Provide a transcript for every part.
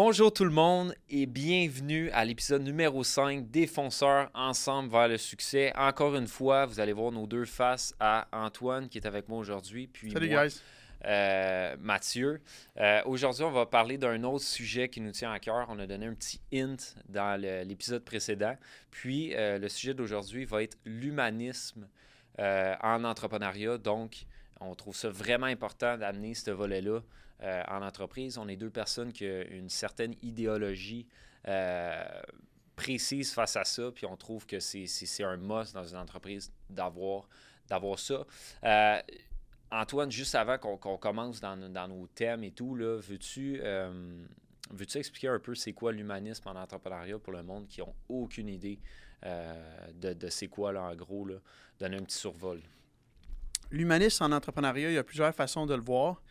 Bonjour tout le monde et bienvenue à l'épisode numéro 5 Défenseurs ensemble vers le succès. Encore une fois, vous allez voir nos deux faces à Antoine qui est avec moi aujourd'hui. Puis Salut, moi, guys. euh, Mathieu. Euh, Aujourd'hui, on va parler d'un autre sujet qui nous tient à cœur. On a donné un petit hint dans l'épisode précédent. Puis, euh, le sujet d'aujourd'hui va être l'humanisme en entrepreneuriat. Donc, on trouve ça vraiment important d'amener ce volet-là euh, en entreprise. On est deux personnes qui ont une certaine idéologie euh, précise face à ça, puis on trouve que c'est- un must dans une entreprise d'avoir ça. Euh, Antoine, juste avant qu'on commence dans, dans nos thèmes et tout, veux-tu expliquer un peu c'est quoi l'humanisme en entrepreneuriat pour le monde qui n'ont aucune idée de, de c'est quoi, là, en gros, là, donner un petit survol. L'humanisme en entrepreneuriat, il y a plusieurs façons de le voir.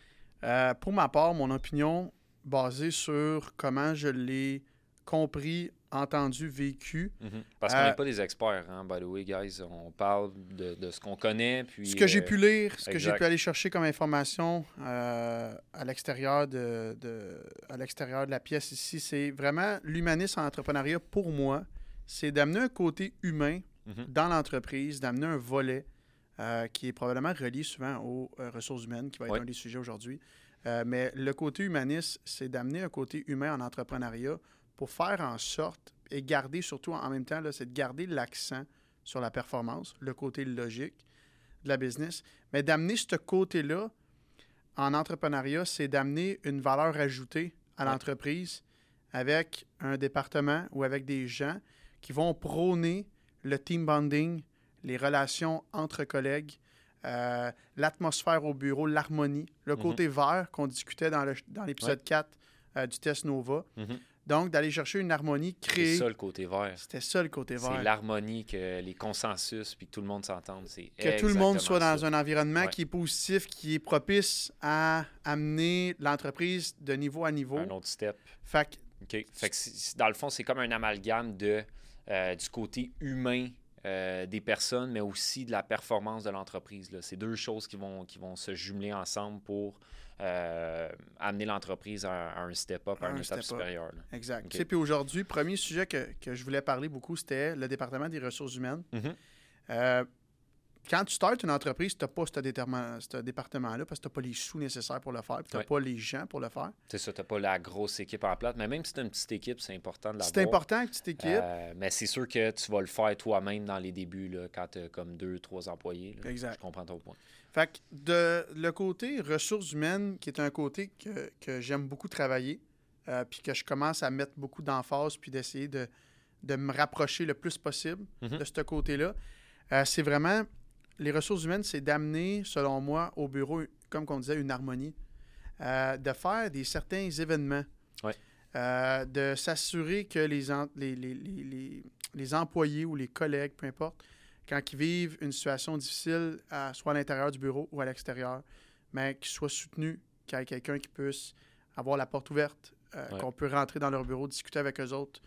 Euh, pour ma part, mon opinion, basée sur comment je l'ai compris, entendu, vécu, Parce qu'on Euh, n'est pas des experts, hein, by the way, guys. On parle de, de ce qu'on connaît. Puis, ce que j'ai euh, pu lire, ce que j'ai pu aller chercher comme information euh, à l'extérieur de, de- à l'extérieur de la pièce ici, c'est vraiment l'humanisme en entrepreneuriat pour moi, c'est d'amener un côté humain Mhm. dans l'entreprise, d'amener un volet euh, qui est probablement relié souvent aux euh, ressources humaines, qui va être un des sujets aujourd'hui. Euh, mais le côté humaniste, c'est d'amener un côté humain en entrepreneuriat pour faire en sorte et garder surtout en même temps, c'est de garder l'accent sur la performance, le côté logique de la business, mais d'amener ce côté-là en entrepreneuriat, c'est d'amener une valeur ajoutée à l'entreprise avec un département ou avec des gens qui vont prôner le team bonding, les relations entre collègues, euh, l'atmosphère au bureau, l'harmonie, le Mhm. côté vert qu'on discutait dans le- dans l'épisode 4 euh, du test Nova. Mhm. Donc, d'aller chercher une harmonie C'est créée. ça le côté vert. C'était ça le côté C'est vert. l'harmonie, que les consensus, puis que tout le monde s'entende. C'est Que tout le monde soit dans un environnement Ouais. qui est positif, qui est propice à amener l'entreprise de niveau à niveau. Un autre step. Fait que OK. Fait que c'est- c'est- dans le fond, c'est comme un amalgame de, euh, du côté humain euh, des personnes, mais aussi de la performance de l'entreprise. C'est deux choses qui vont, qui vont se jumeler ensemble pour euh, amener l'entreprise à, à un step-up, à Un une étape step-up. supérieure. là. Exact. Ok. Tu sais, Puis aujourd'hui, premier sujet que, que je voulais parler beaucoup, c'était le département des ressources humaines. Mhm. Euh, quand tu startes une entreprise, tu n'as pas ce, département-là parce que tu n'as pas les sous nécessaires pour le faire, tu n'as pas les gens pour le faire. C'est ça, tu n'as pas la grosse équipe en plate, mais même si tu une petite équipe, c'est important de l'avoir. C'est important, une petite équipe. Euh, mais c'est sûr que tu vas le faire toi-même dans les débuts, là, quand tu as comme deux, trois employés. là. Exact. Je comprends ton point. Fait que de, le côté ressources humaines, qui est un côté que, que j'aime beaucoup travailler, euh, puis que je commence à mettre beaucoup d'emphase, puis d'essayer de, de me rapprocher le plus possible Mhm. de ce côté-là, euh, c'est vraiment, les ressources humaines, c'est d'amener, selon moi, au bureau, comme on disait, une harmonie, euh, de faire des certains événements, Ouais. euh, de s'assurer que les, en- les, les, les, employés ou les collègues, peu importe, quand ils vivent une situation difficile, à- soit à l'intérieur du bureau ou à l'extérieur, mais qu'ils soient soutenus, qu'il y ait quelqu'un qui puisse avoir la porte ouverte, euh, Ouais. qu'on peut rentrer dans leur bureau, discuter avec eux autres,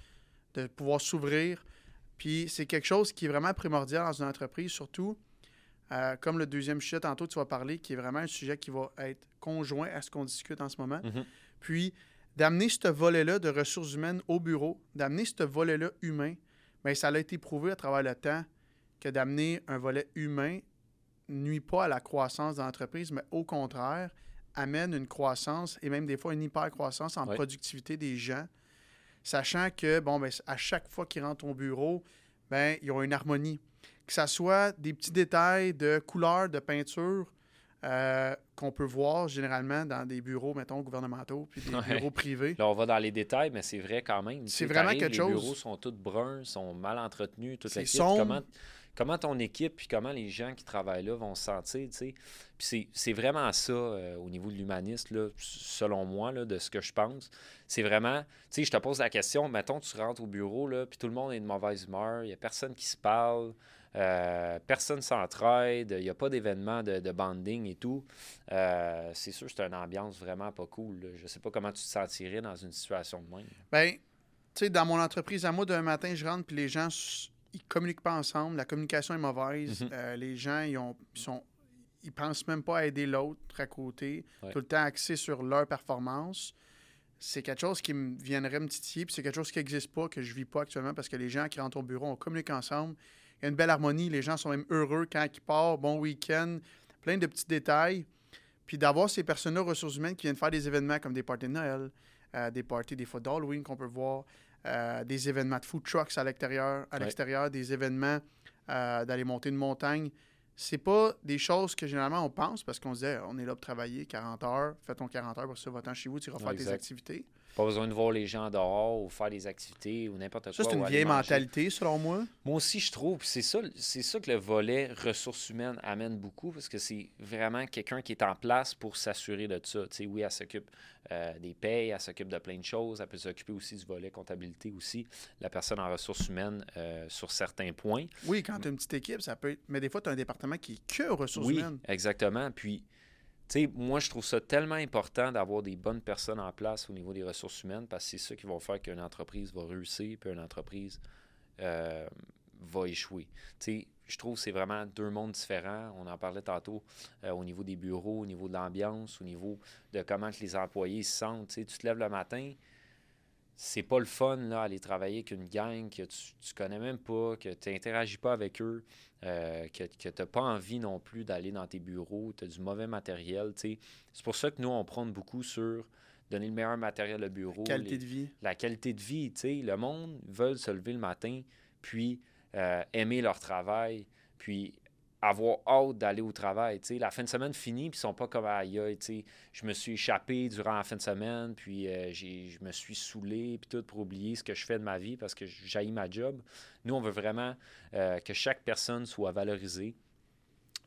de pouvoir s'ouvrir. Puis c'est quelque chose qui est vraiment primordial dans une entreprise, surtout euh, comme le deuxième sujet tantôt tu vas parler, qui est vraiment un sujet qui va être conjoint à ce qu'on discute en ce moment. Mhm. Puis d'amener ce volet-là de ressources humaines au bureau, d'amener ce volet-là humain, bien, ça a été prouvé à travers le temps que d'amener un volet humain nuit pas à la croissance de l'entreprise, mais au contraire, amène une croissance et même des fois une hyper-croissance en productivité des gens, sachant que, bon, ben, à chaque fois qu'ils rentrent au bureau, ben, ils ont une harmonie. Que ça soit des petits détails de couleur, de peinture, euh, qu'on peut voir généralement dans des bureaux, mettons, gouvernementaux, puis des Ouais. bureaux privés. Là, on va dans les détails, mais c'est vrai quand même. C'est vraiment quelque les chose. bureaux sont tous bruns, sont mal entretenus, toute sombre. Comment, comment ton équipe puis comment les gens qui travaillent là vont se sentir, tu sais? Puis c'est- vraiment ça euh, au niveau de l'humaniste, selon moi, là, de ce que je pense. C'est vraiment, tu sais, je te pose la question, mettons, tu rentres au bureau, là, puis tout le monde est de mauvaise humeur, il n'y a personne qui se parle, euh, personne s'entraide, il n'y a pas d'événement de, de banding et tout. Euh, c'est sûr que c'est une ambiance vraiment pas cool. là. Je sais pas comment tu te sentirais dans une situation de même. Ben, tu sais, dans mon entreprise, à moi, d'un matin, je rentre, puis les gens, ils communiquent pas ensemble, la communication est mauvaise, Mhm. euh, les gens, ils, ont, ils sont... Ils pensent même pas à aider l'autre à côté, Ouais. tout le temps axés sur leur performance. c'est quelque chose qui me viendrait me titiller, puis c'est quelque chose qui n'existe pas, que je vis pas actuellement, parce que les gens qui rentrent au bureau, on communique ensemble. Il y a une belle harmonie, les gens sont même heureux quand ils partent, bon week-end, plein de petits détails. Puis d'avoir ces personnes-là, ressources humaines, qui viennent faire des événements comme des parties de Noël, euh, des parties des fois d'Halloween qu'on peut voir, euh, des événements de food trucks à l'extérieur, à Ouais. l'extérieur, des événements euh, d'aller monter une montagne. C'est pas des choses que généralement on pense parce qu'on se dit on est là pour travailler 40 heures, fais ton 40 heures pour ça, va-t'en chez vous, tu vas faire tes Exact. activités. Pas besoin de voir les gens dehors ou faire des activités ou n'importe quoi. Ça, c'est une vieille mentalité, selon moi. Moi aussi, je trouve, c'est ça, c'est ça que le volet ressources humaines amène beaucoup, parce que c'est vraiment quelqu'un qui est en place pour s'assurer de ça. Oui, elle s'occupe euh, des payes, elle s'occupe de plein de choses, elle peut s'occuper aussi du volet comptabilité aussi, la personne en ressources humaines euh, sur certains points. Oui, quand tu as une petite équipe, ça peut être. Mais des fois, tu as un département qui est que ressources oui, humaines. exactement. Puis, tu sais, moi, je trouve ça tellement important d'avoir des bonnes personnes en place au niveau des ressources humaines, parce que c'est ça qui va faire qu'une entreprise va réussir, puis une entreprise euh, va échouer. Tu sais, je trouve que c'est vraiment deux mondes différents. On en parlait tantôt euh, au niveau des bureaux, au niveau de l'ambiance, au niveau de comment que les employés se sentent. Tu sais, tu te lèves le matin, c'est pas le fun là, aller travailler avec une gang que tu, tu connais même pas, que tu n'interagis pas avec eux, euh, que, que tu n'as pas envie non plus d'aller dans tes bureaux, tu as du mauvais matériel. C'est pour ça que nous, on prône beaucoup sur donner le meilleur matériel au bureau. Qualité les- de vie. la qualité de vie. Le monde veut se lever le matin, puis euh, aimer leur travail, puis avoir hâte d'aller au travail. La fin de semaine finie, puis ils sont pas comme aïe, sais, je me suis échappé durant la fin de semaine, puis euh, je me suis saoulé, puis tout pour oublier ce que je fais de ma vie parce que j'haïs ma job. Nous, on veut vraiment euh, que chaque personne soit valorisée,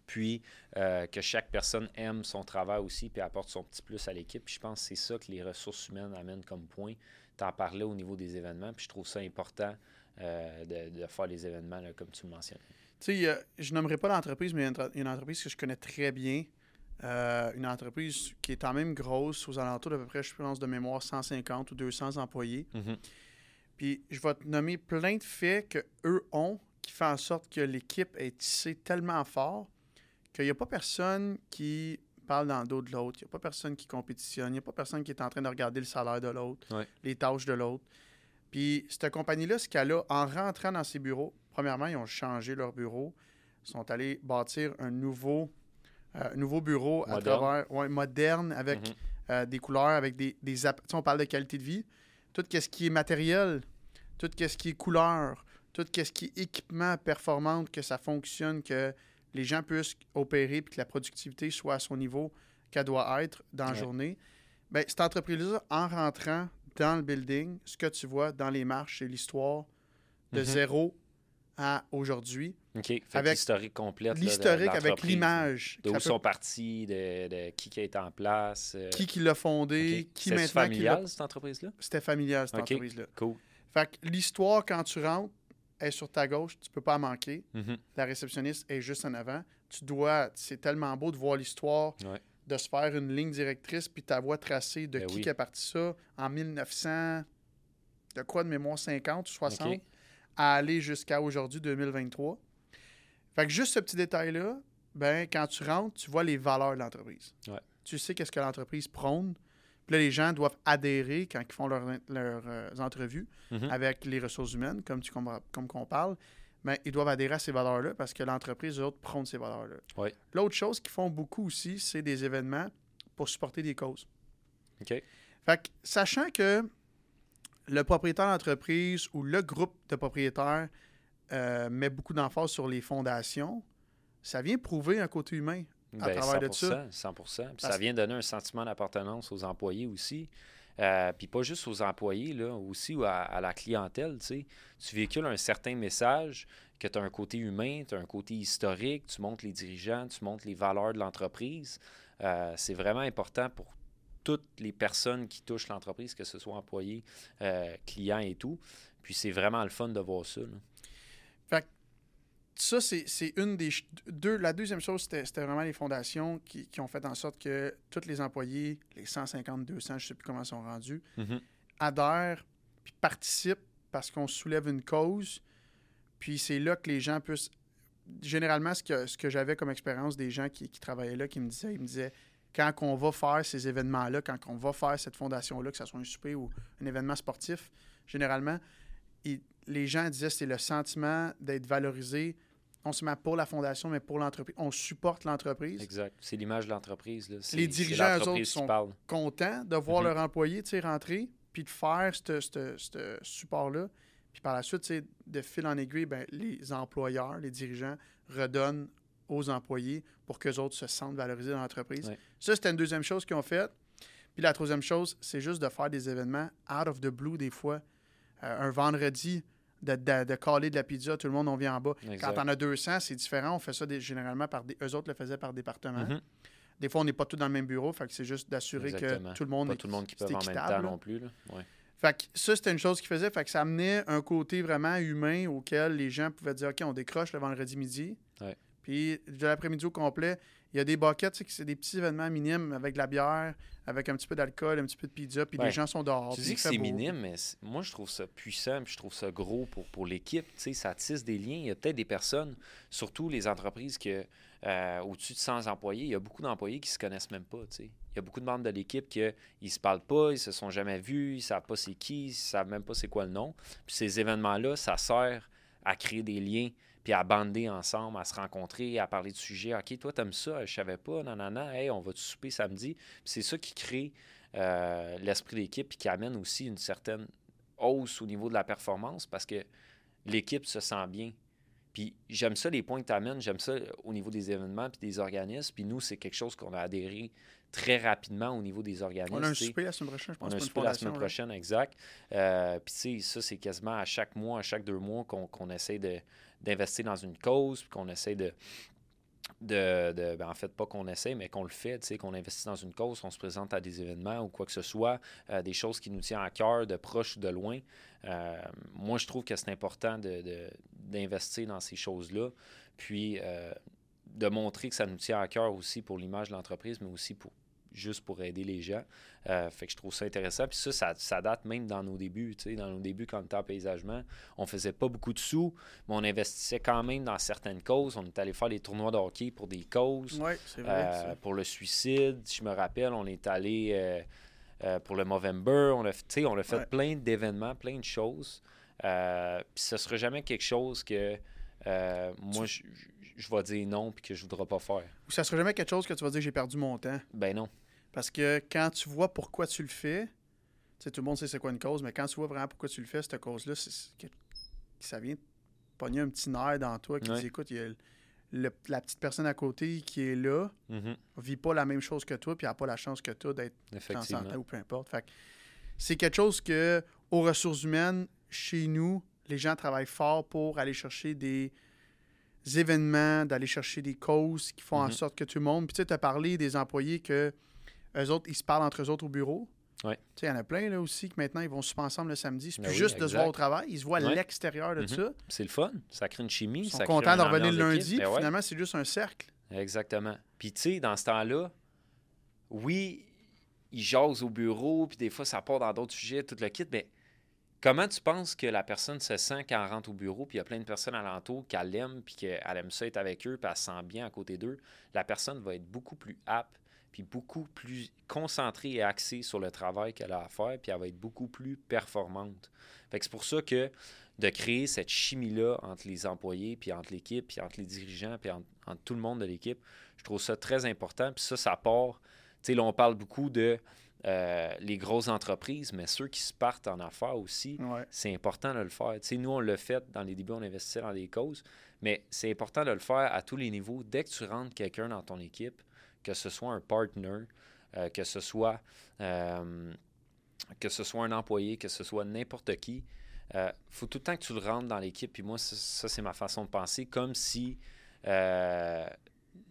puis euh, que chaque personne aime son travail aussi, puis apporte son petit plus à l'équipe. Je pense que c'est ça que les ressources humaines amènent comme point. Tu en parlais au niveau des événements, puis je trouve ça important euh, de, de faire les événements, comme tu le mentionnais. Tu sais, je nommerai pas l'entreprise, mais il y a une, entreprise que je connais très bien. Euh, une entreprise qui est quand même grosse, aux alentours d'à peu près, je pense, de mémoire, 150 ou 200 employés. Puis je vais te nommer plein de faits qu'eux ont qui fait en sorte que l'équipe est tissée tellement fort qu'il n'y a pas personne qui parle dans le dos de l'autre, il n'y a pas personne qui compétitionne, il n'y a pas personne qui est en train de regarder le salaire de l'autre, Ouais. les tâches de l'autre. Puis cette compagnie-là, ce qu'elle a, en rentrant dans ses bureaux, premièrement, ils ont changé leur bureau, ils sont allés bâtir un nouveau, euh, nouveau bureau à Moderne. travers, ouais, moderne, avec Mhm. euh, des couleurs, avec des, des tu sais, on parle de qualité de vie. Tout ce qui est matériel, tout ce qui est couleur, tout ce qui est équipement performant, que ça fonctionne, que les gens puissent opérer puis que la productivité soit à son niveau qu'elle doit être dans la journée. Bien, cette entreprise-là, en rentrant dans le building, ce que tu vois dans les marches, c'est l'histoire de Mhm. zéro à aujourd'hui. OK. Fait Avec l'historique complète. de- de L'historique avec l'image. Ils peut- sont partis, de, de qui, qui est en place. euh, Qui qui l'a fondé, qui maintenant l'a... familial, cette entreprise-là? C'était familial, cette entreprise-là. Cool. Fait que l'histoire, quand tu rentres, est sur ta gauche, tu peux pas manquer. Mhm. La réceptionniste est juste en avant. Tu dois, c'est tellement beau de voir l'histoire, Ouais. de se faire une ligne directrice, puis ta voix tracée de Ben qui oui. qui a parti ça en 1900, de quoi de mémoire, 50 ou 60, OK. À aller jusqu'à aujourd'hui, 2023. Fait que juste ce petit détail-là, ben, quand tu rentres, tu vois les valeurs de l'entreprise. Ouais. Tu sais qu'est-ce que l'entreprise prône. Puis là, les gens doivent adhérer quand ils font leurs leurs, euh, entrevues Mhm. avec les ressources humaines, comme, tu, comme, qu'on parle. Mais ils doivent adhérer à ces valeurs-là parce que l'entreprise, eux autres, prône ces valeurs-là. Ouais. L'autre chose qu'ils font beaucoup aussi, c'est des événements pour supporter des causes. OK. Fait que, sachant que le propriétaire d'entreprise ou le groupe de propriétaires euh, met beaucoup d'emphase sur les fondations, ça vient prouver un côté humain. à Ben, travers de 100%, 100%. Puis ça vient donner un sentiment d'appartenance aux employés aussi. Euh, puis pas juste aux employés, là, aussi à, à la clientèle. Tu véhicules un certain message, que tu as un côté humain, tu as un côté historique, tu montres les dirigeants, tu montres les valeurs de l'entreprise. Euh, c'est vraiment important pour toutes les personnes qui touchent l'entreprise, que ce soit employés, euh, clients et tout. Puis c'est vraiment le fun de voir ça. là. Ça, c'est une des... Deux, la deuxième chose, c'était vraiment les fondations qui, qui ont fait en sorte que tous les employés, les 150, 200, je ne sais plus comment ils sont rendus, adhèrent puis participent parce qu'on soulève une cause. Puis c'est là que les gens puissent. Généralement, ce que, ce que j'avais comme expérience des gens qui, qui travaillaient là, qui me disaient, ils me disaient quand on va faire ces événements-là, quand on va faire cette fondation-là, que ce soit un souper ou un événement sportif, généralement, les gens disaient c'est le sentiment d'être valorisé non seulement pour la fondation, mais pour l'entreprise. On supporte l'entreprise. Exact. C'est l'image de l'entreprise. Les dirigeants, eux autres, sont contents de voir mm-hmm. leur employé rentrer, puis de faire ce support-là. Puis par la suite, de fil en aiguille, ben, les employeurs, les dirigeants redonnent aux employés pour qu'eux autres se sentent valorisés dans l'entreprise. Ça, c'était une deuxième chose qu'ils ont faite. Puis la troisième chose, c'est juste de faire des événements out of the blue des fois. Euh, un vendredi, de, de, de, caler de la pizza, tout le monde, on vient en bas. Quand on a 200, c'est différent. On fait ça généralement par des... Eux autres le faisaient par département. Mm-hmm. Des fois, on n'est pas tous dans le même bureau. Fait que c'est juste d'assurer que tout le monde pas tout le monde qui peut en même temps non plus. Là. Fait que ça, c'était une chose qu'il faisait. Fait que ça amenait un côté vraiment humain auquel les gens pouvaient dire OK, on décroche le vendredi midi. Puis de l'après-midi au complet, il y a des buckets, c'est des petits événements minimes avec de la bière, avec un petit peu d'alcool, un petit peu de pizza, puis les gens sont dehors. Tu dis que c'est minime, mais moi, je trouve ça puissant, puis je trouve ça gros pour, pour l'équipe. Ça tisse des liens. Il y a peut-être des personnes, surtout les entreprises qui, euh, au-dessus de 100 employés, il y a beaucoup d'employés qui se connaissent même pas. Il y a beaucoup de membres de l'équipe qui ne se parlent pas, ils se sont jamais vus, ils ne savent pas c'est qui, ils ne savent même pas c'est quoi le nom. Puis ces événements-là, ça sert à créer des liens puis à bander ensemble, à se rencontrer, à parler de sujets. OK, toi, t'aimes ça, je savais pas, nanana, hey, on va te souper samedi? c'est ça qui crée euh, l'esprit d'équipe et qui amène aussi une certaine hausse au niveau de la performance parce que l'équipe se sent bien. Puis j'aime ça, les points que tu amènes, j'aime ça au niveau des événements puis des organismes. Puis nous, c'est quelque chose qu'on a adhéré très rapidement au niveau des organismes. On a un souper la semaine prochaine, je pense. On a un souper la semaine prochaine, exact. Euh, puis tu sais, ça, c'est quasiment à chaque mois, à chaque deux mois qu'on essaie de, d'investir dans une cause, puis qu'on essaie de. de, de ben, en fait, pas qu'on essaie, mais qu'on le fait, qu'on investit dans une cause, on se présente à des événements ou quoi que ce soit, euh, des choses qui nous tiennent à cœur, de proche ou de loin. Euh, moi, je trouve que c'est important d'investir de, dans ces choses-là, puis euh, de montrer que ça nous tient à cœur aussi pour l'image de l'entreprise, mais aussi pour, juste pour aider les gens. Euh, fait que je trouve ça intéressant. Puis ça, ça, date même dans nos débuts. Dans nos débuts, quand on était en paysagement, on faisait pas beaucoup de sous, mais on investissait quand même dans certaines causes. On est allé faire des tournois de hockey pour des causes. Oui, c'est vrai. Euh, pour le suicide, je me rappelle, on est allé euh, pour le Movember. On a, on a fait plein d'événements, plein de choses. puis ce sera jamais quelque chose que moi, je, je vais dire non puis que je voudrais pas faire. Ou ça sera jamais quelque chose que tu vas dire j'ai perdu mon temps? Ben non. Parce que quand tu vois pourquoi tu le fais, tout le monde sait c'est quoi une cause, mais quand tu vois vraiment pourquoi tu le fais, cette cause-là, ça vient pogner un petit nerf dans toi qui dit écoute, il y a la petite personne à côté qui est là, mm vit pas la même chose que toi, puis n'a pas la chance que toi d'être en santé ou peu importe. c'est quelque chose que, aux ressources humaines, chez nous, les gens travaillent fort pour aller chercher des événements, d'aller chercher des causes qui font en mhm. sorte que tout le monde. Puis tu sais, tu as parlé des employés que eux autres, ils se parlent entre eux autres au bureau. Sais, il y en a plein là aussi que maintenant, ils vont se ensemble le samedi. C'est ben plus juste de se voir au travail, ils se voient à l'extérieur de mhm. ça. C'est le fun. Ça crée une chimie. Ils sont contents de revenir le lundi. Ben Finalement, c'est juste un cercle. Exactement. Puis tu sais, dans ce temps-là, oui, ils jasent au bureau, puis des fois, ça part dans d'autres sujets, tout le kit, mais Comment tu penses que la personne se sent quand elle rentre au bureau, puis il y a plein de personnes alentour qu'elle aime, puis qu'elle aime ça être avec eux, puis elle se sent bien à côté d'eux? La personne va être beaucoup plus apte, puis beaucoup plus concentrée et axée sur le travail qu'elle a à faire, puis elle va être beaucoup plus performante. Fait que c'est pour ça que de créer cette chimie-là entre les employés, puis entre l'équipe, puis entre les dirigeants, puis entre, entre tout le monde de l'équipe, je trouve ça très important. Puis ça, ça part. Tu sais, là, on parle beaucoup de euh, les grosses entreprises, mais ceux qui se partent en affaires aussi, c'est important de le faire. nous, on l'a fait dans les débuts, on investissait dans des causes, mais c'est important de le faire à tous les niveaux. Dès que tu rentres quelqu'un dans ton équipe, que ce soit un partner, euh, que ce soit euh, que ce soit un employé, que ce soit n'importe qui, il faut tout le temps que tu le rentres dans l'équipe. Puis moi, ça, c'est ma façon de penser, comme si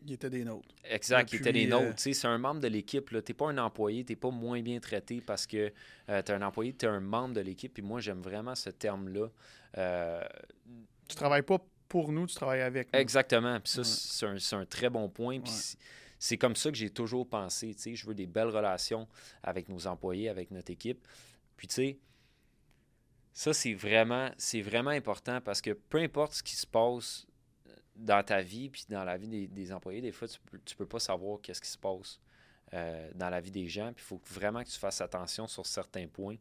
il était des nôtres. Exact, il était des nôtres. Euh, c'est un membre de l'équipe. Tu n'es pas un employé, tu n'es pas moins bien traité parce que euh, tu es un employé, tu es un membre de l'équipe. Puis moi, j'aime vraiment ce terme-là. Euh, tu travailles pas pour nous, tu travailles avec nous. Exactement. Puis ça, c'est un, très bon point. Puis c'est comme ça que j'ai toujours pensé. Je veux des belles relations avec nos employés, avec notre équipe. Puis tu sais, ça, c'est vraiment, vraiment important parce que peu importe ce qui se passe dans ta vie puis dans la vie des, employés, des fois, tu peux, peux pas savoir qu'est-ce qui se passe. euh, dans la vie des gens. Puis il faut vraiment que tu fasses attention sur certains points.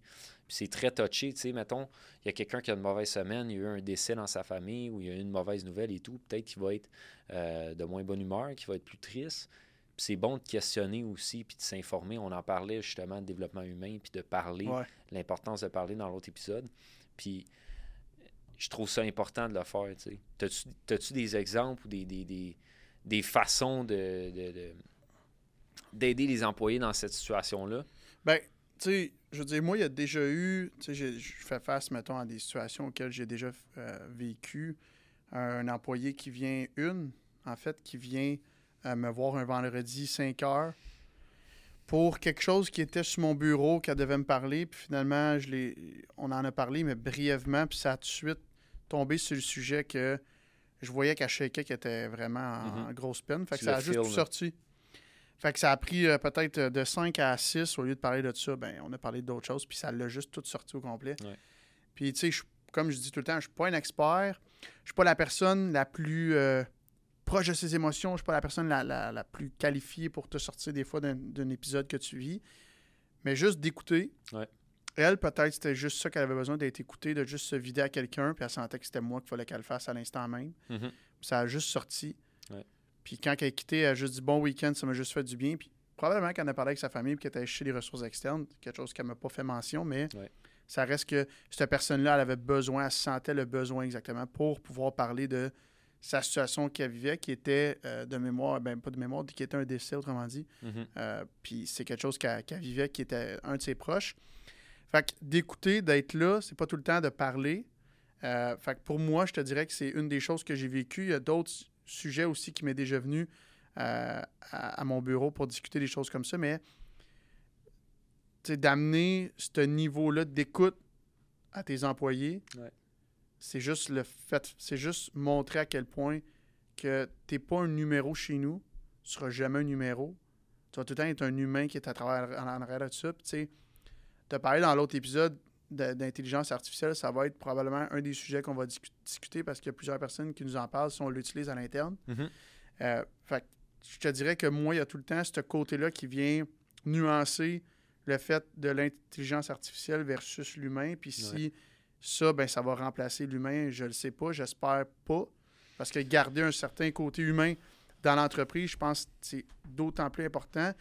Puis c'est très touché. Tu sais, mettons, il y a quelqu'un qui a une mauvaise semaine, il y a eu un décès dans sa famille ou il y a eu une mauvaise nouvelle et tout. Peut-être qu'il va être euh, de moins bonne humeur, qu'il va être plus triste. C'est bon de questionner aussi puis de s'informer. On en parlait justement de développement humain puis de parler, l'importance de parler dans l'autre épisode. Puis je trouve ça important de le faire. Tu sais. T'as-tu des exemples ou des, des, des, façons de, d'aider les employés dans cette situation-là? Ben, tu sais, je veux dire, moi, il y a déjà eu, tu sais, je fais face, mettons, à des situations auxquelles j'ai déjà euh, vécu. Un employé qui vient, une, en fait, qui vient euh, me voir un vendredi 5 heures pour quelque chose qui était sur mon bureau, qu'elle devait me parler. Puis finalement, je on en a parlé, mais brièvement, puis ça a tout de suite tombé sur le sujet que je voyais qu'elle shakeait, qu'elle était vraiment en, mm-hmm. grosse peine. Fait que ça a juste tout sorti. Fait que ça a pris euh, peut-être euh, de 5 à 6, au lieu de parler de ça, ben, on a parlé d'autres choses, puis ça l'a juste tout sorti au complet. Puis, tu sais, comme je dis tout le temps, je suis pas un expert, je suis pas la personne la plus euh, proche de ses émotions, je suis pas la personne la, plus qualifiée pour te sortir des fois d'un épisode que tu vis, mais juste d'écouter. Elle, peut-être, c'était juste ça qu'elle avait besoin d'être écoutée, de juste se vider à quelqu'un, puis elle sentait que c'était moi qu'il fallait qu'elle fasse à l'instant même. Mm-hmm. Ça a juste sorti. Puis quand elle a quitté, elle a juste dit bon week-end, ça m'a juste fait du bien. Puis probablement qu'elle en a parlé avec sa famille, puis qu'elle était chez les ressources externes, quelque chose qu'elle m'a pas fait mention, mais ça reste que cette personne-là, elle avait besoin, elle sentait le besoin exactement pour pouvoir parler de sa situation qu'elle vivait, qui était euh, de mémoire, ben pas de mémoire, qui était un décès, autrement dit. Mm-hmm. Euh, puis c'est quelque chose qu'elle vivait, qui était un de ses proches. Fait que d'écouter, d'être là, c'est pas tout le temps de parler. Euh, fait que pour moi, je te dirais que c'est une des choses que j'ai vécues. Il y a d'autres sujet aussi qui m'est déjà venu à, mon bureau pour discuter des choses comme ça, mais d'amener ce niveau-là d'écoute à tes employés, c'est juste le fait, c'est juste montrer à quel point que tu n'es pas un numéro chez nous, tu ne seras jamais un numéro. Tu vas tout le temps être un humain qui est à travers en arrière de ça. Tu as parlé dans l'autre épisode d'intelligence artificielle, ça va être probablement un des sujets qu'on va discuter parce qu'il y a plusieurs personnes qui nous en parlent si on l'utilise à l'interne. Mm-hmm. Euh, je te dirais que moi, il y a tout le temps ce côté-là qui vient nuancer le fait de l'intelligence artificielle versus l'humain. Puis si ça, ben, ça va remplacer l'humain, je ne le sais pas, j'espère pas. Parce que garder un certain côté humain dans l'entreprise, je pense que c'est d'autant plus important.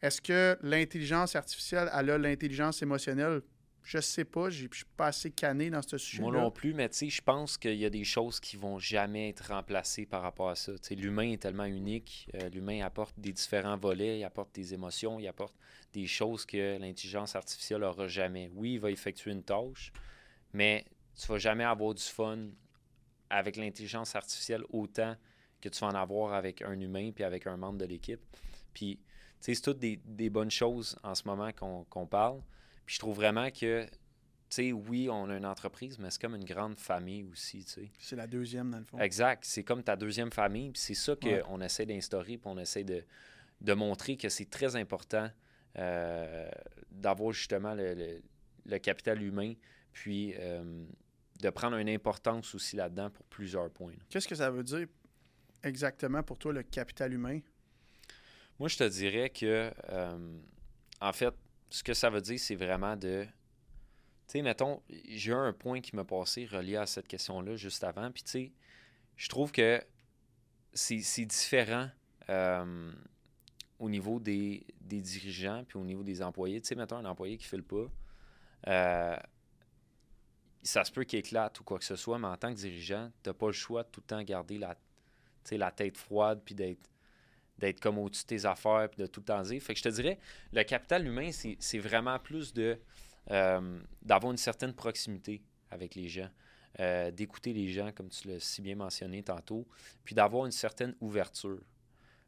Est-ce que l'intelligence artificielle, elle a l'intelligence émotionnelle? Je sais pas, je suis pas assez canné dans ce sujet-là. Moi non plus, mais je pense qu'il y a des choses qui vont jamais être remplacées par rapport à ça. L'humain est tellement unique. Euh, l'humain apporte des différents volets, il apporte des émotions, il apporte des choses que l'intelligence artificielle n'aura jamais. Oui, il va effectuer une tâche, mais tu vas jamais avoir du fun avec l'intelligence artificielle autant que tu vas en avoir avec un humain puis avec un membre de l'équipe. Puis, tu sais, c'est toutes des, bonnes choses en ce moment qu'on parle. Puis je trouve vraiment que, tu sais, oui, on a une entreprise, mais c'est comme une grande famille aussi, tu sais. C'est la deuxième, dans le fond. Exact. C'est comme ta deuxième famille. Puis c'est ça qu'on essaie d'instaurer, puis on essaie de, de montrer que c'est très important euh, d'avoir justement le, le, capital humain, puis euh, de prendre une importance aussi là-dedans pour plusieurs points. Qu'est-ce que ça veut dire exactement pour toi, le capital humain? Moi, je te dirais que, euh, en fait, ce que ça veut dire, c'est vraiment de. Tu sais, mettons, j'ai un point qui m'a passé relié à cette question-là juste avant. Puis, tu sais, je trouve que c'est différent euh, au niveau des, dirigeants puis au niveau des employés. Tu sais, mettons, un employé qui ne file pas, euh, ça se peut qu'il éclate ou quoi que ce soit, mais en tant que dirigeant, tu n'as pas le choix de tout le temps garder la, la tête froide puis d'être d'être comme au-dessus de tes affaires puis de tout le temps dire. Fait que je te dirais, le capital humain, c'est vraiment plus de euh, d'avoir une certaine proximité avec les gens, euh, d'écouter les gens, comme tu l'as si bien mentionné tantôt, puis d'avoir une certaine ouverture.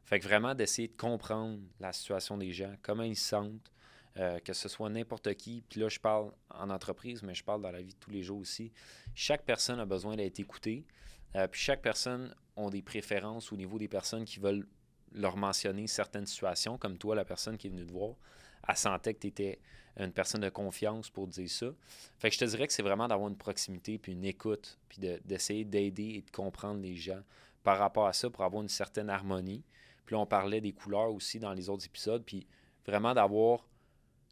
Fait que vraiment d'essayer de comprendre la situation des gens, comment ils se sentent, euh, que ce soit n'importe qui. Puis là, je parle en entreprise, mais je parle dans la vie de tous les jours aussi. Chaque personne a besoin d'être écoutée. puis chaque personne a des préférences au niveau des personnes qui veulent leur mentionner certaines situations, comme toi, la personne qui est venue te voir, elle sentait que tu étais une personne de confiance pour dire ça. Fait que je te dirais que c'est vraiment d'avoir une proximité, puis une écoute, puis d'essayer d'aider et de comprendre les gens par rapport à ça pour avoir une certaine harmonie. Puis là, on parlait des couleurs aussi dans les autres épisodes, puis vraiment d'avoir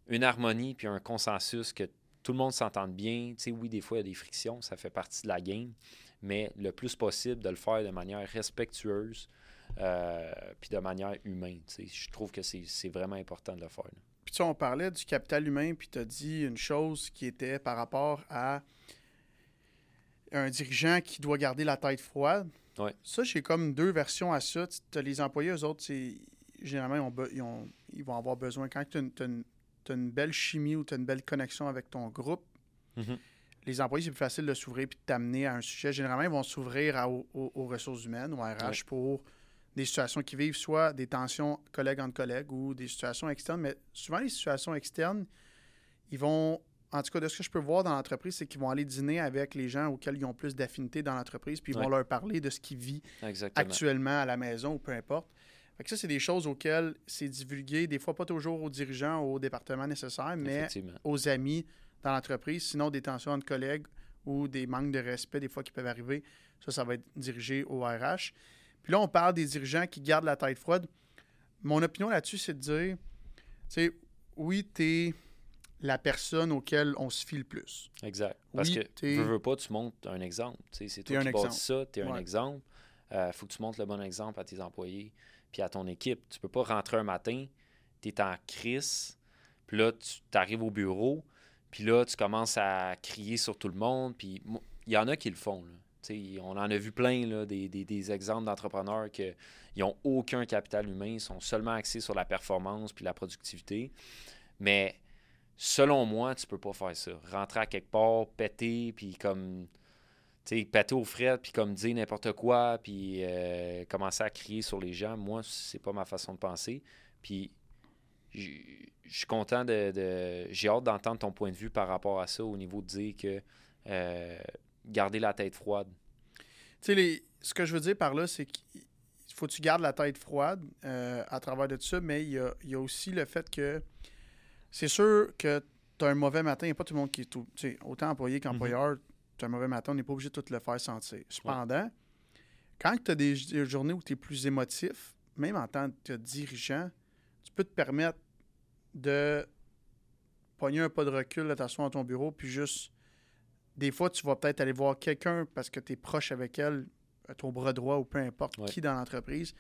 une harmonie puis un consensus que tout le monde s'entende bien. Tu sais, oui, des fois, il y a des frictions, ça fait partie de la game, mais le plus possible de le faire de manière respectueuse euh, puis de manière humaine. Tu sais. Je trouve que c'est vraiment important de le faire. là. Puis tu on parlait du capital humain, puis tu as dit une chose qui était par rapport à un dirigeant qui doit garder la tête froide. Ouais. Ça, j'ai comme deux versions à ça. Tu as les employés, eux autres, généralement, ils, ont be- ils ont- ils vont avoir besoin, quand tu as, une, t'as une belle chimie ou tu as une belle connexion avec ton groupe, Mhm. les employés, c'est plus facile de s'ouvrir puis de t'amener à un sujet. Généralement, ils vont s'ouvrir à- aux, ressources humaines, au RH, Ouais. pour des situations qui vivent soit des tensions collègues entre collègues ou des situations externes. Mais souvent, les situations externes, ils vont, en tout cas, de ce que je peux voir dans l'entreprise, c'est qu'ils vont aller dîner avec les gens auxquels ils ont plus d'affinité dans l'entreprise, puis ils vont leur parler de ce qu'ils vivent actuellement à la maison ou peu importe. Fait que ça, c'est des choses auxquelles c'est divulgué, des fois pas toujours aux dirigeants au département nécessaire, mais aux amis dans l'entreprise. Sinon, des tensions entre collègues ou des manques de respect, des fois, qui peuvent arriver. Ça, ça va être dirigé au RH. Puis là, on parle des dirigeants qui gardent la tête froide. Mon opinion là-dessus, c'est de dire, tu sais, oui, tu es la personne auquel on se fie le plus. Exact. Parce Oui, que, t'es- veux, veux pas, tu montres un exemple. Tu sais, C'est toi qui ça, tu es un exemple. Il faut que tu montres le bon exemple à tes employés puis à ton équipe. Tu peux pas rentrer un matin, tu es en crise, puis là, tu arrives au bureau, puis là, tu commences à crier sur tout le monde. Puis il y en a qui le font. on en a vu plein, des- des exemples d'entrepreneurs qui n'ont aucun capital humain, ils sont seulement axés sur la performance puis la productivité. Mais selon moi, tu peux pas faire ça. Rentrer à quelque part, péter, puis comme. Sais, péter aux frettes, puis comme dire n'importe quoi, puis euh, commencer à crier sur les gens, moi, c'est pas ma façon de penser. Puis, je suis content de. de- J'ai hâte d'entendre ton point de vue par rapport à ça, au niveau de dire que euh, garder la tête froide. Tu sais, ce que je veux dire par là, c'est qu'il faut que tu gardes la tête froide euh, à travers de tout ça, mais il y a, y a aussi le fait que c'est sûr que tu as un mauvais matin, il n'y a pas tout le monde qui est tout. Autant employé qu'employeur, tu un mauvais matin, on n'est pas obligé de tout le faire sentir. Cependant, quand tu as des, des journées où tu es plus émotif, même en tant que dirigeant, tu peux te permettre de pogner un pas de recul, de t'asseoir dans ton bureau, puis juste des fois, tu vas peut-être aller voir quelqu'un parce que tu es proche avec elle, ton bras droit ou peu importe Ouais. qui dans l'entreprise,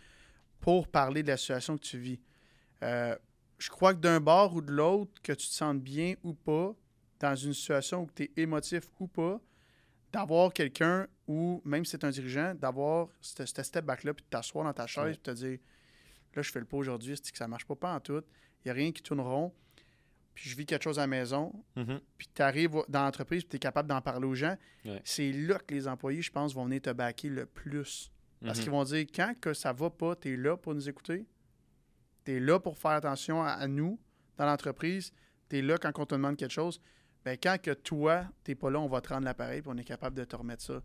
pour parler de la situation que tu vis. Euh, je crois que d'un bord ou de l'autre, que tu te sentes bien ou pas, dans une situation où tu es émotif ou pas, d'avoir quelqu'un ou même si c'est un dirigeant, d'avoir ce ce step back-là, puis de t'asseoir dans ta chaise, Ouais. puis te dire là, je fais le pas aujourd'hui, c'est que ça marche pas, pas en tout? Il n'y a rien qui tourne rond. Puis je vis quelque chose à la maison, puis tu arrives dans l'entreprise, puis tu es capable d'en parler aux gens, Ouais. c'est là que les employés, je pense, vont venir te backer le plus. Parce Mhm. qu'ils vont dire, quand que ça va pas, tu es là pour nous écouter, tu es là pour faire attention à, à nous dans l'entreprise, tu es là quand on te demande quelque chose. Ben, quand que toi, tu pas là, on va te rendre l'appareil, puis on est capable de te remettre ça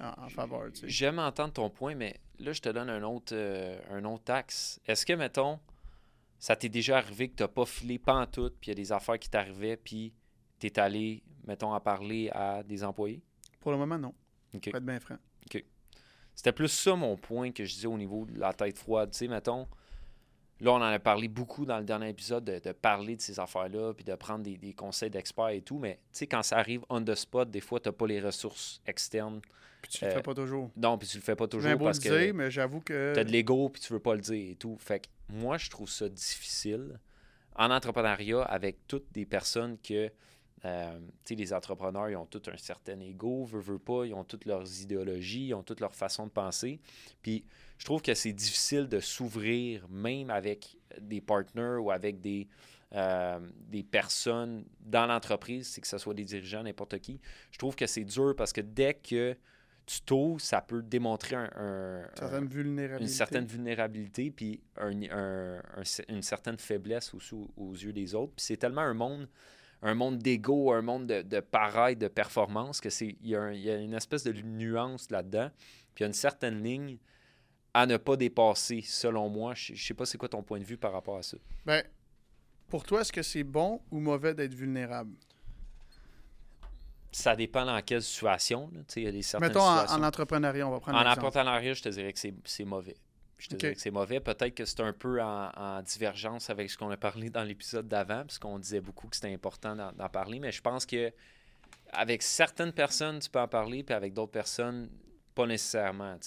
en, en faveur. tu sais. J'aime entendre ton point, mais là, je te donne un autre, euh, un autre axe. Est-ce que, mettons, ça t'est déjà arrivé que tu n'as pas filé pantoute, puis il y a des affaires qui t'arrivaient, puis tu es allé, mettons, en parler à des employés? Pour le moment, non. OK. Pour être bien franc. C'était plus ça mon point que je disais au niveau de la tête froide. Tu sais, mettons, là, on en a parlé beaucoup dans le dernier épisode de, de parler de ces affaires-là, puis de prendre des, des conseils d'experts et tout, mais tu sais, quand ça arrive on the spot, des fois, tu n'as pas les ressources externes. Puis tu le Euh, fais pas toujours. Non, puis tu le fais pas toujours beau parce le que dire, mais j'avoue que. tu as de l'ego, puis tu veux pas le dire et tout. Fait que moi, je trouve ça difficile en entrepreneuriat avec toutes des personnes que. Euh, les entrepreneurs, ils ont tout un certain ego, veut, veut pas, ils ont toutes leurs idéologies, ils ont toute leur façon de penser. Puis je trouve que c'est difficile de s'ouvrir, même avec des partenaires ou avec des, euh, des personnes dans l'entreprise, c'est que ce soit des dirigeants, n'importe qui. Je trouve que c'est dur parce que dès que tu t'ouvres, ça peut démontrer un, un- Une certaine un- vulnérabilité. une certaine vulnérabilité puis un- un- un- une certaine faiblesse aussi aux, aux yeux des autres. Puis c'est tellement un monde, un monde d'ego, un monde de, de pareil, de performance, que c'est il y, a y une espèce de nuance là-dedans. Puis il y a une certaine ligne à ne pas dépasser, selon moi. Je, je sais pas c'est quoi ton point de vue par rapport à ça. Ben, pour toi, est-ce que c'est bon ou mauvais d'être vulnérable? Ça dépend dans quelle situation. là. Il y a des certaines Mettons en, entrepreneuriat, on va prendre En entrepreneuriat, je te dirais que c'est mauvais. Je te dirais que c'est mauvais. Peut-être que c'est un peu en, divergence avec ce qu'on a parlé dans l'épisode d'avant, puisqu'on disait beaucoup que c'était important d'en parler. Mais je pense que avec certaines personnes, tu peux en parler, puis avec d'autres personnes, pas nécessairement.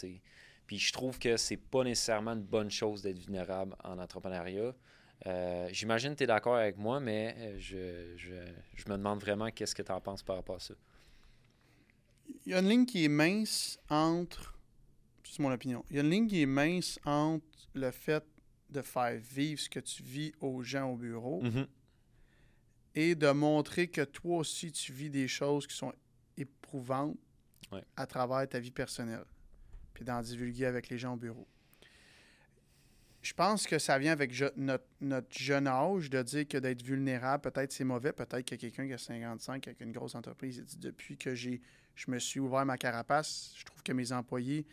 Puis je trouve que c'est pas nécessairement une bonne chose d'être vulnérable en entrepreneuriat. Euh, j'imagine que tu es d'accord avec moi, mais euh, je, me demande vraiment qu'est-ce que tu en penses par rapport à ça. Il y a une ligne qui est mince entre. C'est mon opinion. Il y a une ligne qui est mince entre le fait de faire vivre ce que tu vis aux gens au bureau mm-hmm. et de montrer que toi aussi tu vis des choses qui sont éprouvantes à travers ta vie personnelle, puis d'en divulguer avec les gens au bureau je pense que ça vient avec notre, jeune âge de dire que d'être vulnérable, peut-être c'est mauvais. Peut-être que quelqu'un qui a 55 avec une grosse entreprise, il dit depuis que j'ai je me suis ouvert ma carapace, je trouve que mes employés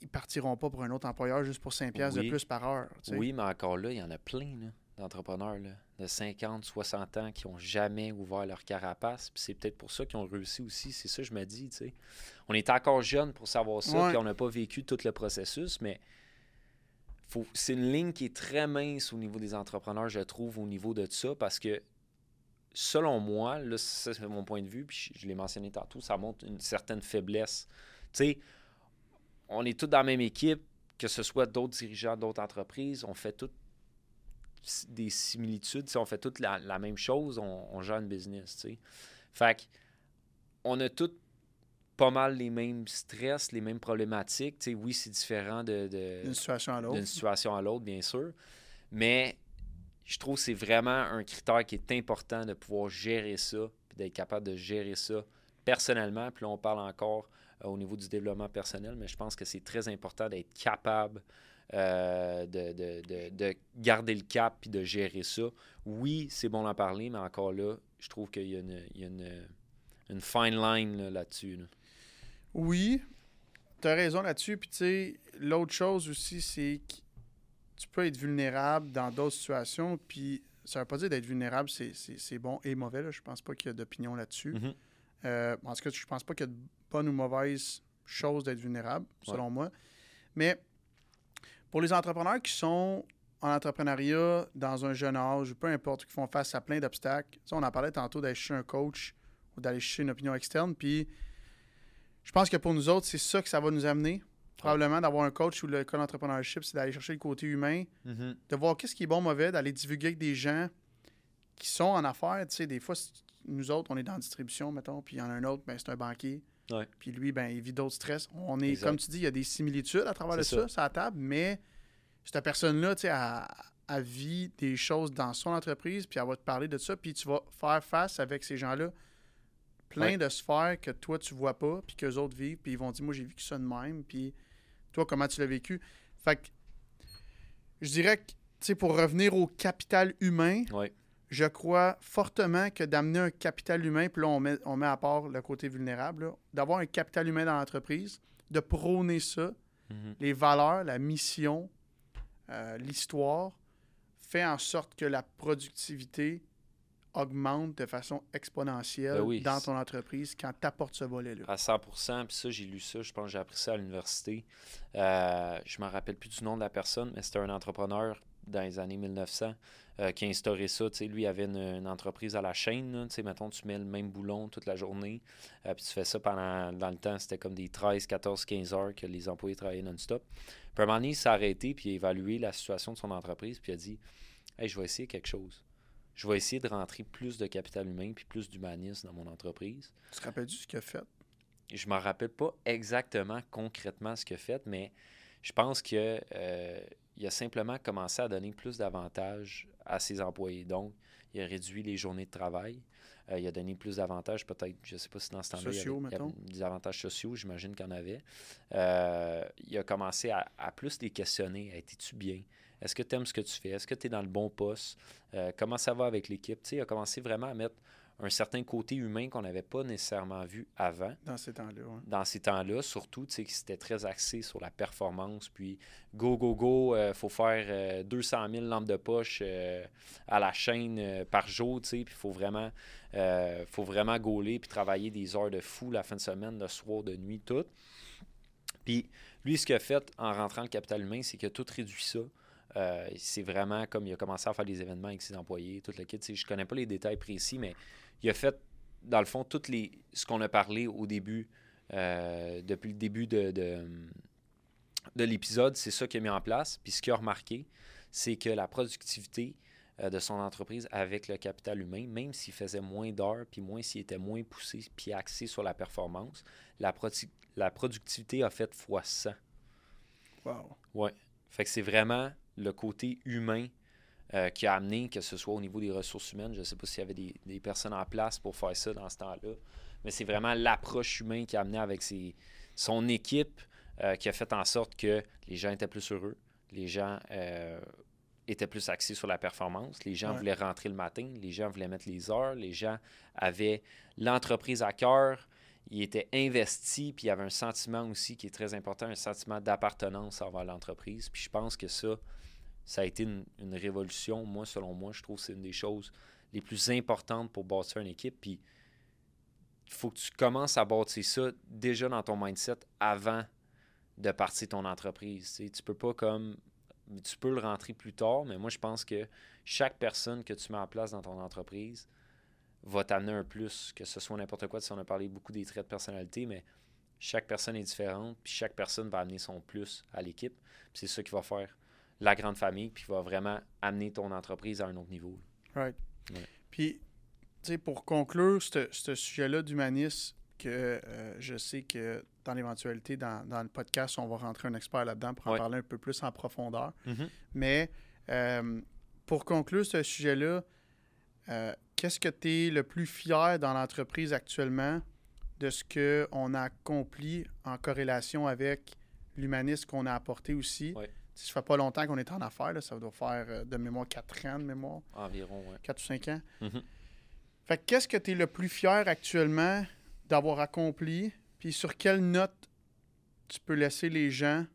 ils partiront pas pour un autre employeur juste pour 5 pièces de plus par heure. Oui, mais encore là, il y en a plein d'entrepreneurs de 50, 60 ans qui n'ont jamais ouvert leur carapace. Puis c'est peut-être pour ça qu'ils ont réussi aussi. C'est ça que je me dis. On est encore jeune pour savoir ça, puis on n'a pas vécu tout le processus, mais c'est une ligne qui est très mince au niveau des entrepreneurs, je trouve, au niveau de ça, parce que selon moi, là, c'est mon point de vue, puis je, l'ai mentionné tantôt, ça montre une certaine faiblesse. Tu sais, on est tous dans la même équipe, que ce soit d'autres dirigeants d'autres entreprises, on fait toutes des similitudes, on fait toutes la, même chose, on, on, gère une business, tu sais. Fait que, on a toutes pas mal les mêmes stress, les mêmes problématiques. oui, c'est différent de, d'une situation à l'autre. D'une situation à l'autre, bien sûr. Mais je trouve que c'est vraiment un critère qui est important de pouvoir gérer ça, puis d'être capable de gérer ça personnellement. Puis là, on parle encore au niveau du développement personnel, mais je pense que c'est très important d'être capable euh, de, garder le cap puis de gérer ça. Oui, c'est bon d'en parler, mais encore là, je trouve qu'il y a une, fine line là-dessus. là oui, tu as raison là-dessus. Puis, tu sais, l'autre chose aussi, c'est que tu peux être vulnérable dans d'autres situations. Puis, ça ne veut pas dire d'être vulnérable, c'est bon et mauvais. Là. Je pense pas qu'il y a d'opinion là-dessus. Mm-hmm. Euh, en tout cas, je pense pas qu'il y a de bonne ou mauvaise chose d'être vulnérable, selon moi. Mais pour les entrepreneurs qui sont en entrepreneuriat dans un jeune âge, peu importe, qui font face à plein d'obstacles, on en parlait tantôt d'aller chercher un coach ou d'aller chercher une opinion externe. Puis, je pense que pour nous autres, c'est ça que ça va nous amener. Probablement d'avoir un coach ou le code entrepreneurship, c'est d'aller chercher le côté humain, mm-hmm. de voir qu'est-ce qui est bon, mauvais, d'aller divulguer avec des gens qui sont en affaires. Tu sais, des fois, nous autres, on est dans la distribution, mettons, puis il y en a un autre, ben, c'est un banquier. Puis lui, ben, il vit d'autres stress. On est, comme tu dis, il y a des similitudes à travers ça, ça, à table, mais cette personne-là, tu sais, elle, vit des choses dans son entreprise, puis elle va te parler de ça, puis tu vas faire face avec ces gens-là plein de sphères que toi, tu vois pas, puis qu'eux autres vivent, puis ils vont dire, moi, j'ai vécu ça de même, puis toi, comment tu l'as vécu? Fait que, je dirais que, tu sais, pour revenir au capital humain, je crois fortement que d'amener un capital humain, puis là, on met, on met à part le côté vulnérable, d'avoir un capital humain dans l'entreprise, de prôner ça, mhm. les valeurs, la mission, euh, l'histoire, fait en sorte que la productivité augmente de façon exponentielle ben dans ton entreprise quand tu apportes ce volet-là. À 100% Puis ça, j'ai lu ça, je pense que j'ai appris ça à l'université. Euh, je ne me rappelle plus du nom de la personne, mais c'était un entrepreneur dans les années 1900 euh, qui a instauré ça. lui, il avait une, entreprise à la chaîne. sais, mettons, tu mets le même boulon toute la journée, euh, puis tu fais ça pendant, dans le temps, c'était comme des 13, 14, 15 heures que les employés travaillaient non-stop. Puis à un moment donné, il s'est arrêté, puis il a évalué la situation de son entreprise, puis il a dit Hey, je vais essayer quelque chose je vais essayer de rentrer plus de capital humain puis plus d'humanisme dans mon entreprise. Tu te rappelles-tu ce qu'il a fait? Je ne me rappelle pas exactement concrètement ce qu'il a fait, mais je pense qu'il euh, a simplement commencé à donner plus d'avantages à ses employés. Donc, il a réduit les journées de travail. Euh, il a donné plus d'avantages, peut-être, je ne sais pas si dans ce temps-là, il, y avait des avantages sociaux, j'imagine qu'il y en avait. Euh, il a commencé à, à, plus les questionner. Étais-tu bien? Est-ce que tu aimes ce que tu fais? Est-ce que tu es dans le bon poste? Euh, comment ça va avec l'équipe? Il a commencé vraiment à mettre un certain côté humain qu'on n'avait pas nécessairement vu avant. Dans ces temps-là, oui. Dans ces temps-là, surtout, tu sais, que c'était très axé sur la performance. Puis, go, go, go, il euh, faut faire 200 euh, 000 lampes de poche à la chaîne par jour, tu sais, puis il faut vraiment, faut vraiment gauler puis travailler des heures de fou la fin de semaine, le soir, de nuit, tout. Puis lui, ce qu'il a fait en rentrant le capital humain, c'est qu'il a tout réduit ça. Euh, c'est vraiment comme il a commencé à faire des événements avec ses employés, tout le kit. Je connais pas les détails précis, mais il a fait, dans le fond, les, ce qu'on a parlé au début, euh, depuis le début de, de, l'épisode, c'est ça qu'il a mis en place. Puis ce qu'il a remarqué, c'est que la productivité euh, de son entreprise avec le capital humain, même s'il faisait moins d'heures, puis moins s'il était moins poussé, puis axé sur la performance, la, la productivité a fait fois 100. Wow. Ouais. Fait que c'est vraiment le côté humain euh, qui a amené, que ce soit au niveau des ressources humaines, je ne sais pas s'il y avait des, personnes en place pour faire ça dans ce temps-là, mais c'est vraiment l'approche humaine qui a amené avec ses, son équipe euh, qui a fait en sorte que les gens étaient plus heureux, les gens euh, étaient plus axés sur la performance, les gens voulaient rentrer le matin, les gens voulaient mettre les heures, les gens avaient l'entreprise à cœur, ils étaient investis, puis il y avait un sentiment aussi qui est très important, un sentiment d'appartenance envers l'entreprise. Puis je pense que ça, ça a été une, révolution. Moi, selon moi, je trouve que c'est une des choses les plus importantes pour bâtir une équipe. Puis, il faut que tu commences à bâtir ça déjà dans ton mindset avant de partir ton entreprise. Tu peux pas comme. Tu peux le rentrer plus tard, mais moi, je pense que chaque personne que tu mets en place dans ton entreprise va t'amener un plus, que ce soit n'importe quoi. Si on a parlé beaucoup des traits de personnalité, mais chaque personne est différente, puis chaque personne va amener son plus à l'équipe. C'est ça qui va faire la grande famille, puis va vraiment amener ton entreprise à un autre niveau. Right. Puis, tu sais, pour conclure ce sujet-là d'humanisme, que euh, je sais que dans l'éventualité, dans, le podcast, on va rentrer un expert là-dedans pour en parler un peu plus en profondeur. Mm-hmm. Mais euh, pour conclure ce sujet-là, euh, qu'est-ce que tu es le plus fier dans l'entreprise actuellement de ce qu'on a accompli en corrélation avec l'humanisme qu'on a apporté aussi? Ça fait pas longtemps qu'on est en affaires, ça doit faire euh, de mémoire 4 ans de mémoire. Environ, oui. 4 ou 5 ans. Mm-hmm. Fait qu'est-ce que tu es le plus fier actuellement d'avoir accompli? Puis sur quelle note tu peux laisser les gens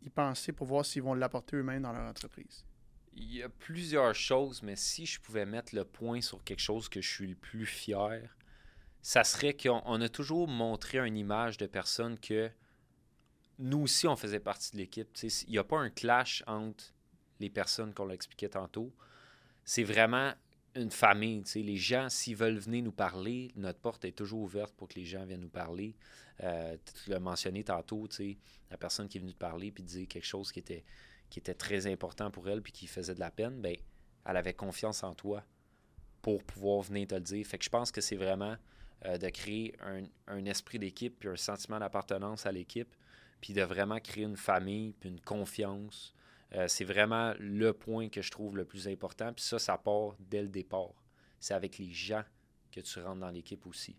y penser pour voir s'ils vont l'apporter eux-mêmes dans leur entreprise? Il y a plusieurs choses, mais si je pouvais mettre le point sur quelque chose que je suis le plus fier, ça serait qu'on a toujours montré une image de personne que nous aussi, on faisait partie de l'équipe. Il n'y a pas un clash entre les personnes qu'on l'expliquait tantôt. C'est vraiment une famille. Les gens, s'ils veulent venir nous parler, notre porte est toujours ouverte pour que les gens viennent nous parler. Euh, tu l'as mentionné tantôt, la personne qui est venue te parler puis dire quelque chose qui était, qui était très important pour elle puis qui faisait de la peine, ben, elle avait confiance en toi pour pouvoir venir te le dire. Fait que je pense que c'est vraiment euh, de créer un, un esprit d'équipe puis un sentiment d'appartenance à l'équipe puis de vraiment créer une famille, puis une confiance. Euh, c'est vraiment le point que je trouve le plus important. Puis ça, ça part dès le départ. C'est avec les gens que tu rentres dans l'équipe aussi.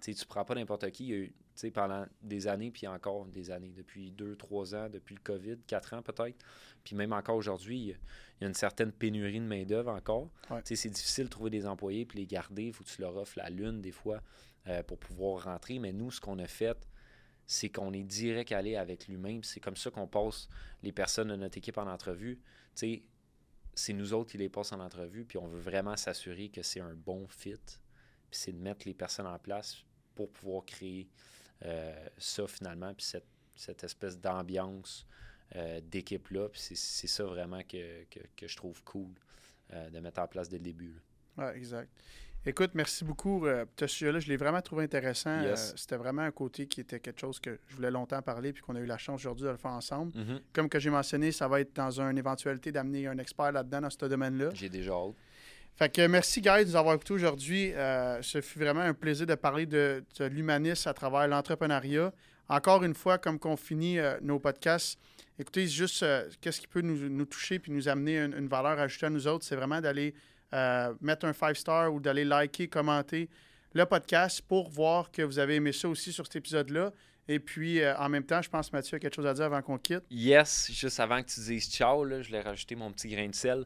Tu ne prends pas n'importe qui. Il y a eu, pendant des années, puis encore des années, depuis deux, trois ans, depuis le COVID, quatre ans peut-être. Puis même encore aujourd'hui, il y a une certaine pénurie de main-d'œuvre encore. C'est difficile de trouver des employés puis les garder. Il faut que tu leur offres la lune des fois euh, pour pouvoir rentrer. Mais nous, ce qu'on a fait, c'est qu'on est direct allé avec lui-même. C'est comme ça qu'on passe les personnes de notre équipe en entrevue. c'est nous autres qui les passent en entrevue, puis on veut vraiment s'assurer que c'est un bon fit. C'est de mettre les personnes en place pour pouvoir créer euh, ça finalement, cette, espèce d'ambiance euh, d'équipe-là. C'est ça vraiment que, je trouve cool euh, de mettre en place dès le début. Oui, exact. Écoute, merci beaucoup. Euh, ce sujet-là, je l'ai vraiment trouvé intéressant. Euh, c'était vraiment un côté qui était quelque chose que je voulais longtemps parler puis qu'on a eu la chance aujourd'hui de le faire ensemble. Mm-hmm. Comme que j'ai mentionné, ça va être dans une éventualité d'amener un expert là-dedans dans ce domaine-là. J'ai déjà hâte. Fait que merci, Guy, de nous avoir écoutés aujourd'hui. Euh, ce fut vraiment un plaisir de parler de, l'humanisme à travers l'entrepreneuriat. Encore une fois, comme qu'on finit nos podcasts, écoutez, juste qu'est-ce qui peut nous, toucher puis nous amener une, une valeur ajoutée à nous autres, c'est vraiment d'aller euh, mettre un 5 star ou d'aller liker, commenter le podcast pour voir que vous avez aimé ça aussi sur cet épisode-là. Et puis, euh, en même temps, je pense, Mathieu, a quelque chose à dire avant qu'on quitte. Yes, juste avant que tu dises ciao, je l'ai rajouté mon petit grain de sel.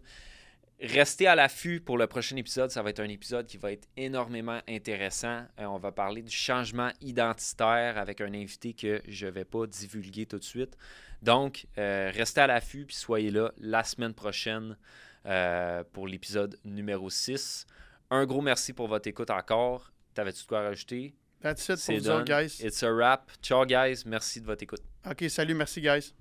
Restez à l'affût pour le prochain épisode. Ça va être un épisode qui va être énormément intéressant. Euh, on va parler du changement identitaire avec un invité que je ne vais pas divulguer tout de suite. Donc, restez à l'affût puis soyez là la semaine prochaine. Euh, pour l'épisode numéro 6. Un gros merci pour votre écoute encore. T'avais-tu de quoi rajouter? That's it pour C'est vous guys. It's a wrap. Ciao, guys. Merci de votre écoute. OK, salut, merci, guys.